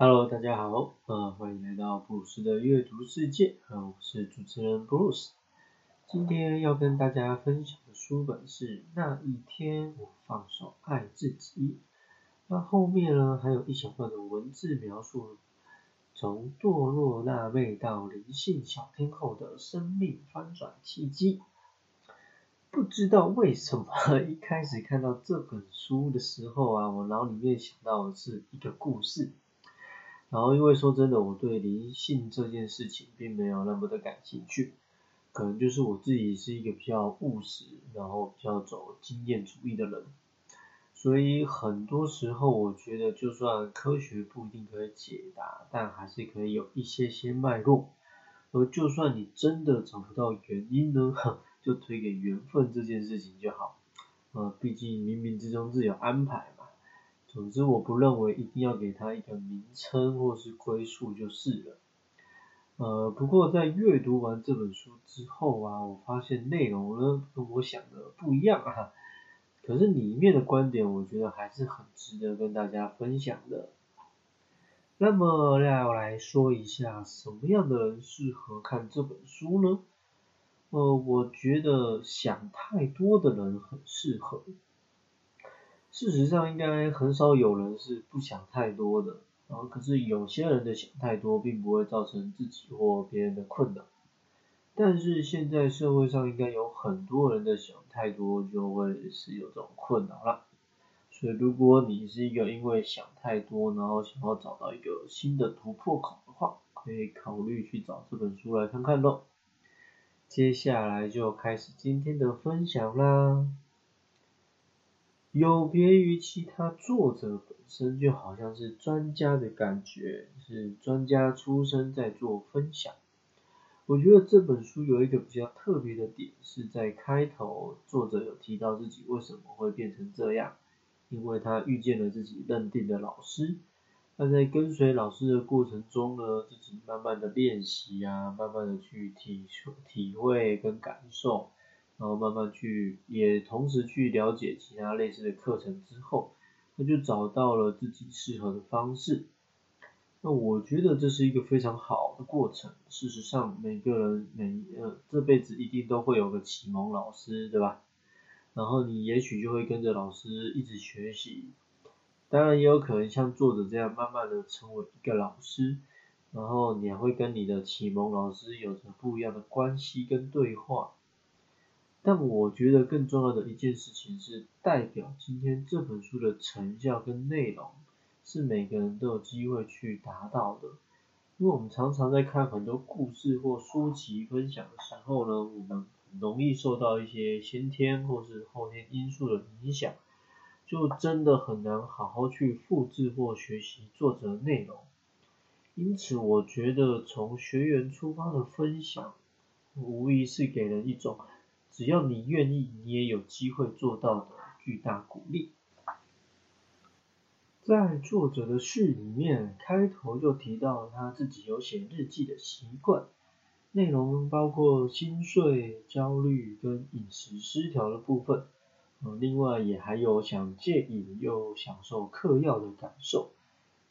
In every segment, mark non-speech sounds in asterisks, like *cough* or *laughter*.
Hello，大家好，呃，欢迎来到布鲁斯的阅读世界，呃，我是主持人布鲁斯。今天要跟大家分享的书本是《那一天我放手爱自己》。那后面呢，还有一小段的文字描述，从堕落辣妹到灵性小天后的生命翻转契机。不知道为什么，*laughs* 一开始看到这本书的时候啊，我脑里面想到的是一个故事。然后因为说真的，我对灵性这件事情并没有那么的感兴趣，可能就是我自己是一个比较务实，然后比较走经验主义的人，所以很多时候我觉得就算科学不一定可以解答，但还是可以有一些些脉络，而就算你真的找不到原因呢，*laughs* 就推给缘分这件事情就好，呃，毕竟冥冥之中自有安排。总之，我不认为一定要给它一个名称或是归宿就是了。呃，不过在阅读完这本书之后啊，我发现内容呢跟我想的不一样啊。可是里面的观点，我觉得还是很值得跟大家分享的。那么要来说一下，什么样的人适合看这本书呢？呃，我觉得想太多的人很适合。事实上，应该很少有人是不想太多的，然后可是有些人的想太多，并不会造成自己或别人的困扰。但是现在社会上应该有很多人的想太多，就会是有这种困扰了。所以如果你是一个因为想太多，然后想要找到一个新的突破口的话，可以考虑去找这本书来看看喽。接下来就开始今天的分享啦。有别于其他作者本身就好像是专家的感觉，是专家出身在做分享。我觉得这本书有一个比较特别的点，是在开头作者有提到自己为什么会变成这样，因为他遇见了自己认定的老师。那在跟随老师的过程中呢，自己慢慢的练习啊，慢慢的去体体会跟感受。然后慢慢去，也同时去了解其他类似的课程之后，他就找到了自己适合的方式。那我觉得这是一个非常好的过程。事实上，每个人每呃这辈子一定都会有个启蒙老师，对吧？然后你也许就会跟着老师一直学习。当然也有可能像作者这样，慢慢的成为一个老师，然后你还会跟你的启蒙老师有着不一样的关系跟对话。但我觉得更重要的一件事情是，代表今天这本书的成效跟内容，是每个人都有机会去达到的。因为我们常常在看很多故事或书籍分享的时候呢，我们容易受到一些先天或是后天因素的影响，就真的很难好好去复制或学习作者内容。因此，我觉得从学员出发的分享，无疑是给人一种。只要你愿意，你也有机会做到的巨大鼓励。在作者的序里面，开头就提到他自己有写日记的习惯，内容包括心碎、焦虑跟饮食失调的部分，呃，另外也还有想戒瘾又享受嗑药的感受，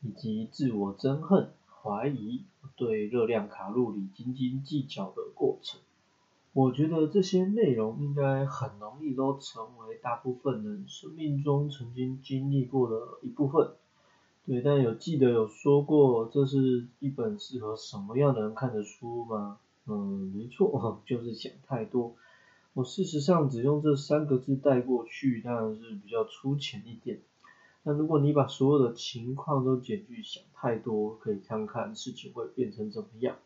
以及自我憎恨、怀疑、对热量卡路里斤斤计较的过程。我觉得这些内容应该很容易都成为大部分人生命中曾经经历过的一部分。对，但有记得有说过，这是一本适合什么样的人看的书吗？嗯，没错，*laughs* 就是想太多。我事实上只用这三个字带过去，当然是比较粗浅一点。那如果你把所有的情况都减去想太多，可以看看事情会变成怎么样。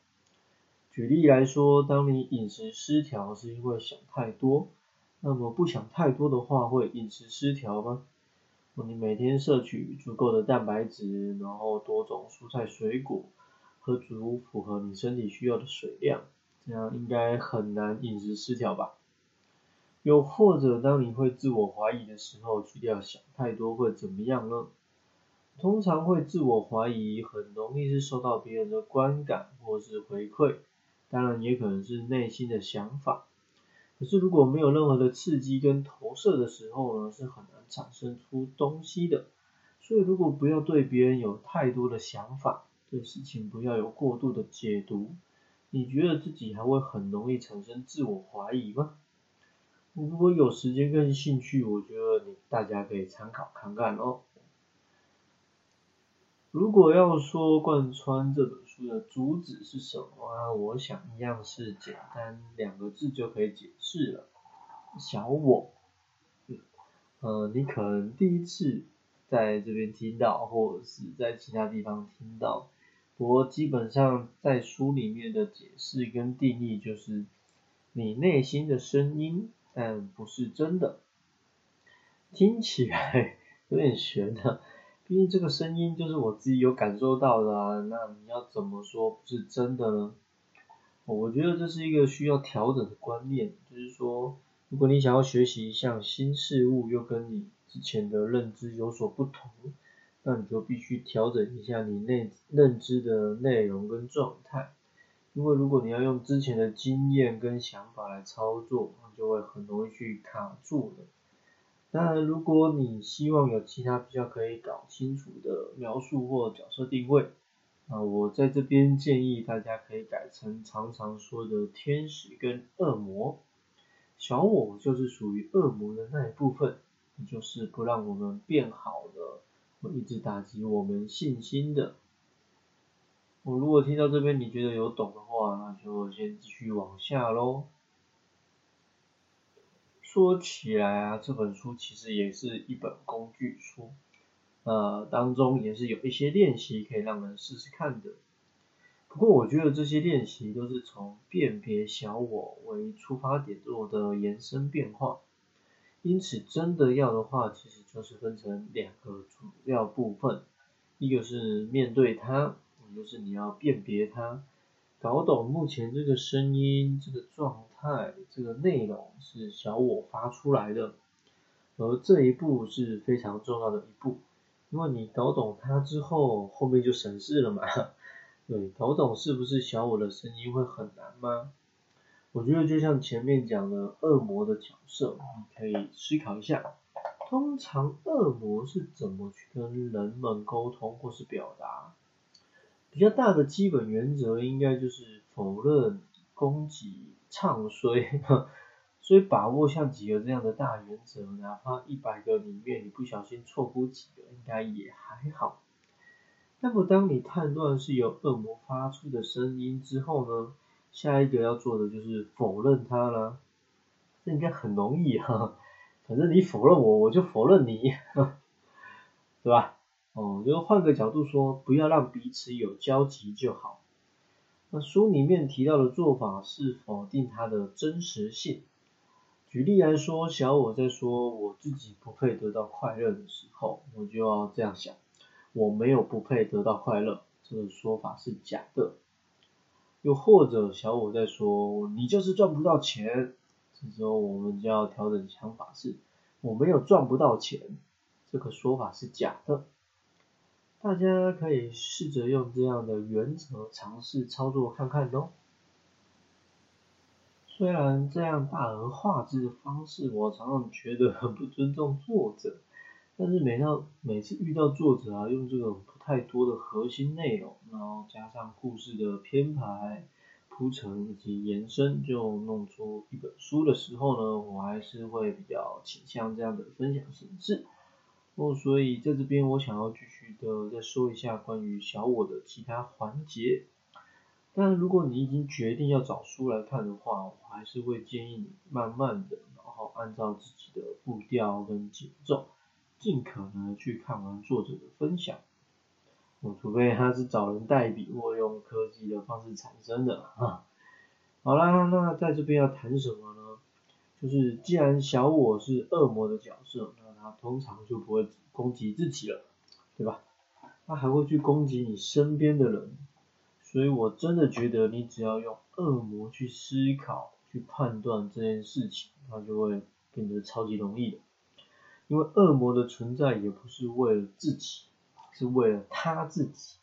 举例来说，当你饮食失调是因为想太多，那么不想太多的话会饮食失调吗？你每天摄取足够的蛋白质，然后多种蔬菜水果，喝足符合你身体需要的水量，这样应该很难饮食失调吧？又或者当你会自我怀疑的时候，去掉想太多会怎么样呢？通常会自我怀疑，很容易是受到别人的观感或是回馈。当然也可能是内心的想法，可是如果没有任何的刺激跟投射的时候呢，是很难产生出东西的。所以如果不要对别人有太多的想法，对事情不要有过度的解读，你觉得自己还会很容易产生自我怀疑吗？如果有时间跟兴趣，我觉得你大家可以参考看看哦。如果要说贯穿这本书的主旨是什么啊？我想一样是简单两个字就可以解释了，小我。呃，你可能第一次在这边听到，或者是在其他地方听到，不过基本上在书里面的解释跟定义就是你内心的声音，但不是真的。听起来 *laughs* 有点悬啊。毕竟这个声音就是我自己有感受到的啊，那你要怎么说不是真的呢？我觉得这是一个需要调整的观念，就是说，如果你想要学习一项新事物，又跟你之前的认知有所不同，那你就必须调整一下你内认知的内容跟状态，因为如果你要用之前的经验跟想法来操作，就会很容易去卡住的。当然，如果你希望有其他比较可以搞清楚的描述或角色定位，啊，我在这边建议大家可以改成常常说的天使跟恶魔。小我就是属于恶魔的那一部分，就是不让我们变好的，会一直打击我们信心的。我如果听到这边你觉得有懂的话，那就先继续往下喽。说起来啊，这本书其实也是一本工具书，呃，当中也是有一些练习可以让人试试看的。不过我觉得这些练习都是从辨别小我为出发点做的延伸变化，因此真的要的话，其实就是分成两个主要部分，一个是面对它，也就是你要辨别它。搞懂目前这个声音、这个状态、这个内容是小我发出来的，而这一步是非常重要的一步，因为你搞懂它之后，后面就省事了嘛。对，搞懂是不是小我的声音会很难吗？我觉得就像前面讲的恶魔的角色，你可以思考一下，通常恶魔是怎么去跟人们沟通或是表达？比较大的基本原则应该就是否认、攻击、唱衰，所以把握像几个这样的大原则，哪怕一百个里面你不小心错过几个，应该也还好。那么当你判断是由恶魔发出的声音之后呢，下一个要做的就是否认它了。这应该很容易哈，反正你否认我，我就否认你，对吧？哦，就换个角度说，不要让彼此有交集就好。那书里面提到的做法是否定它的真实性。举例来说，小我在说我自己不配得到快乐的时候，我就要这样想：我没有不配得到快乐，这个说法是假的。又或者小我在说你就是赚不到钱，这时候我们就要调整想法是：我没有赚不到钱，这个说法是假的。大家可以试着用这样的原则尝试操作看看哦。虽然这样大而化之的方式，我常常觉得很不尊重作者，*laughs* 但是每到每次遇到作者啊，用这种不太多的核心内容，然后加上故事的编排、铺陈以及延伸，就弄出一本书的时候呢，我还是会比较倾向这样的分享形式。哦，所以在这边我想要继续的再说一下关于小我的其他环节。但如果你已经决定要找书来看的话，我还是会建议你慢慢的，然后按照自己的步调跟节奏，尽可能去看完作者的分享。我除非他是找人代笔或用科技的方式产生的啊。好啦，那在这边要谈什么呢？就是既然小我是恶魔的角色。通常就不会攻击自己了，对吧？他还会去攻击你身边的人，所以我真的觉得你只要用恶魔去思考、去判断这件事情，它就会变得超级容易的。因为恶魔的存在也不是为了自己，是为了他自己，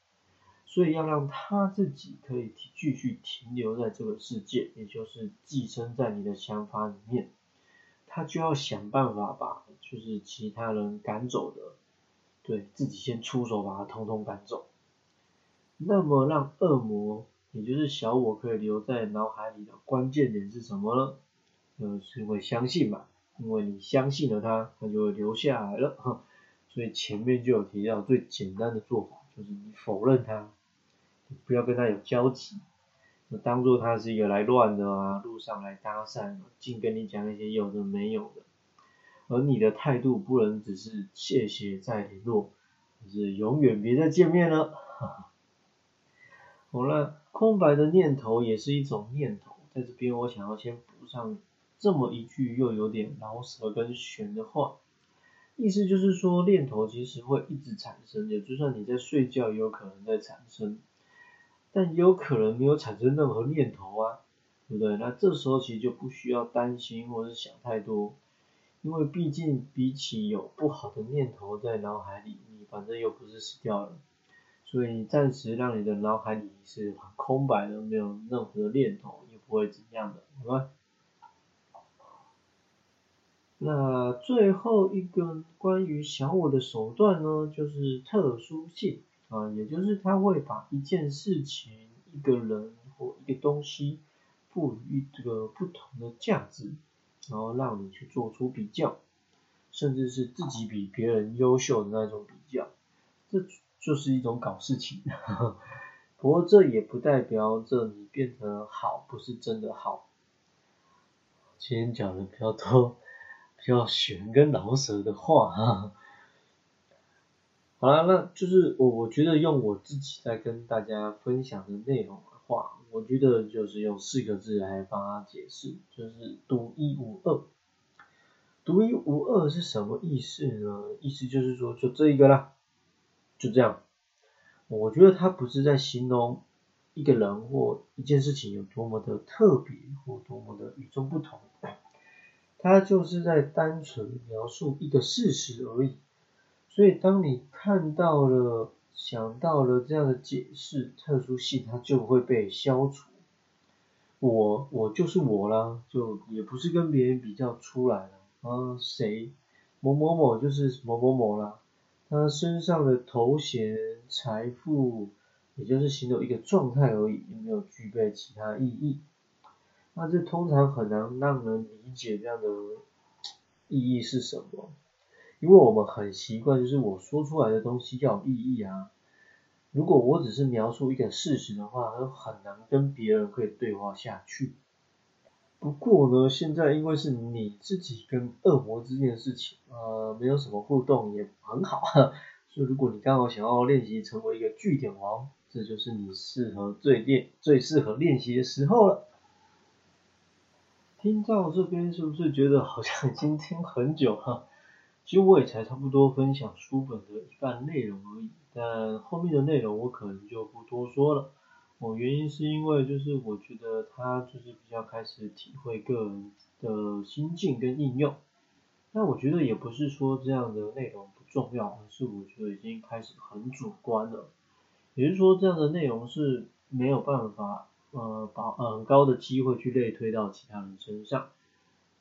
所以要让他自己可以继续停留在这个世界，也就是寄生在你的想法里面。他就要想办法把就是其他人赶走的对自己先出手把他通通赶走。那么让恶魔，也就是小我可以留在脑海里的关键点是什么呢？就是因为相信嘛，因为你相信了他，他就会留下来了。哈 *laughs* 所以前面就有提到最简单的做法，就是你否认他，不要跟他有交集，当做他是一个来乱的啊，路上来搭讪，净跟你讲一些有的没有的。而你的态度不能只是谢谢再联络，就是永远别再见面了。*laughs* 好了，空白的念头也是一种念头，在这边我想要先补上这么一句又有点老舌跟玄的话，意思就是说念头其实会一直产生的，就算你在睡觉也有可能在产生，但也有可能没有产生任何念头啊，对不对？那这时候其实就不需要担心或者是想太多。因为毕竟比起有不好的念头在脑海里，你反正又不是死掉了，所以暂时让你的脑海里是很空白的，没有任何的念头，也不会怎样的，好吧？那最后一个关于小我的手段呢，就是特殊性啊，也就是他会把一件事情、一个人或一个东西赋予这个不同的价值。然后让你去做出比较，甚至是自己比别人优秀的那种比较，这就是一种搞事情。*laughs* 不过这也不代表着你变得好，不是真的好。今天讲的比较多，比较玄跟老舍的话哈。好了，那就是我我觉得用我自己在跟大家分享的内容的。话，我觉得就是用四个字来帮他解释，就是独一无二。独一无二是什么意思呢？意思就是说，就这一个啦，就这样。我觉得他不是在形容一个人或一件事情有多么的特别或多么的与众不同，他就是在单纯描述一个事实而已。所以当你看到了。想到了这样的解释，特殊性它就会被消除。我我就是我啦，就也不是跟别人比较出来了啊，谁某某某就是某某某啦，他身上的头衔、财富，也就是形容一个状态而已，也没有具备其他意义。那这通常很难让人理解这样的意义是什么。因为我们很习惯，就是我说出来的东西要有意义啊。如果我只是描述一个事实的话，那很难跟别人可以对话下去。不过呢，现在因为是你自己跟恶魔之间的事情，呃，没有什么互动也很好。所以如果你刚好想要练习成为一个据点王，这就是你适合最练、最适合练习的时候了。听到这边是不是觉得好像已经听很久哈？其实我也才差不多分享书本的一半内容而已，但后面的内容我可能就不多说了。我原因是因为就是我觉得它就是比较开始体会个人的心境跟应用。但我觉得也不是说这样的内容不重要，而是我觉得已经开始很主观了。也就是说这样的内容是没有办法呃把很高的机会去类推到其他人身上。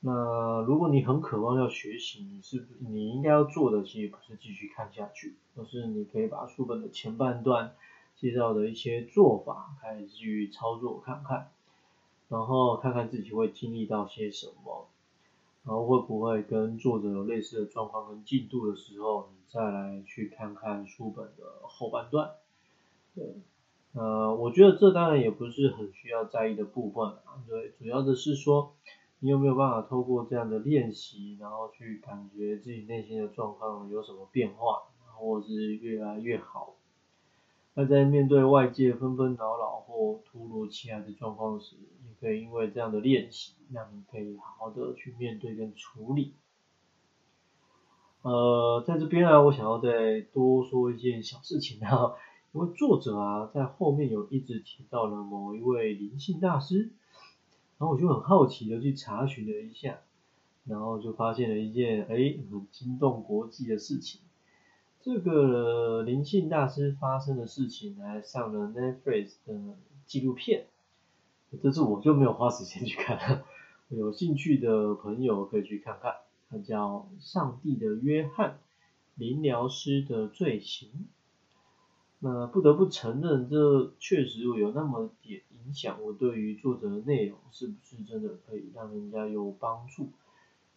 那如果你很渴望要学习，你是你应该要做的，其实不是继续看下去，而是你可以把书本的前半段介绍的一些做法开始去操作看看，然后看看自己会经历到些什么，然后会不会跟作者有类似的状况跟进度的时候，你再来去看看书本的后半段。对，呃，我觉得这当然也不是很需要在意的部分啊，对，主要的是说。你有没有办法透过这样的练习，然后去感觉自己内心的状况有什么变化，或是越来越好？那在面对外界纷纷扰扰或突如其来的状况时，也可以因为这样的练习，让你可以好好的去面对跟处理。呃，在这边啊，我想要再多说一件小事情啊，因为作者啊在后面有一直提到了某一位灵性大师。然后我就很好奇的去查询了一下，然后就发现了一件哎很惊动国际的事情，这个灵性大师发生的事情还上了 Netflix 的纪录片，这次我就没有花时间去看，有兴趣的朋友可以去看看，它叫《上帝的约翰》，灵疗师的罪行。那不得不承认，这确实有那么点影响我对于作者的内容是不是真的可以让人家有帮助。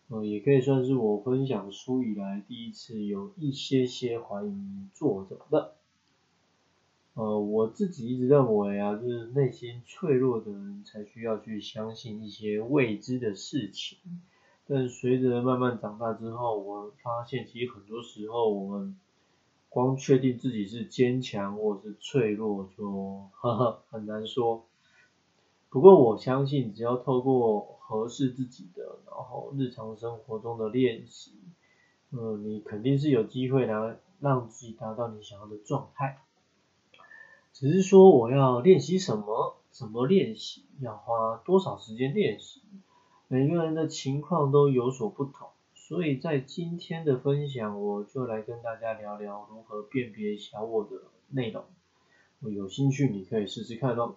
呃，也可以算是我分享书以来第一次有一些些怀疑作者的。呃，我自己一直认为啊，就是内心脆弱的人才需要去相信一些未知的事情。但随着慢慢长大之后，我发现其实很多时候我们光确定自己是坚强或是脆弱，就呵呵很难说。不过我相信，只要透过合适自己的，然后日常生活中的练习，嗯，你肯定是有机会来让自己达到你想要的状态。只是说我要练习什么，怎么练习，要花多少时间练习，每个人的情况都有所不同。所以在今天的分享，我就来跟大家聊聊如何辨别小我的内容。有兴趣你可以试试看哦。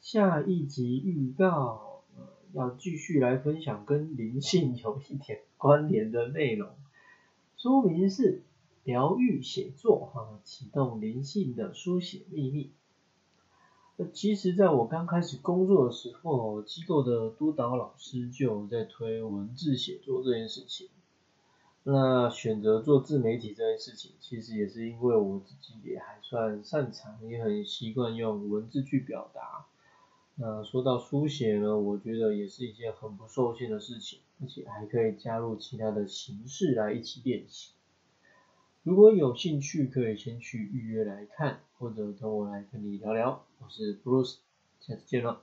下一集预告，呃，要继续来分享跟灵性有一点关联的内容。说明是疗愈写作，哈，启动灵性的书写秘密。那其实，在我刚开始工作的时候，机构的督导老师就在推文字写作这件事情。那选择做自媒体这件事情，其实也是因为我自己也还算擅长，也很习惯用文字去表达。那说到书写呢，我觉得也是一件很不受限的事情，而且还可以加入其他的形式来一起练习。如果有兴趣，可以先去预约来看，或者等我来跟你聊聊。我是 Bruce，下次见了。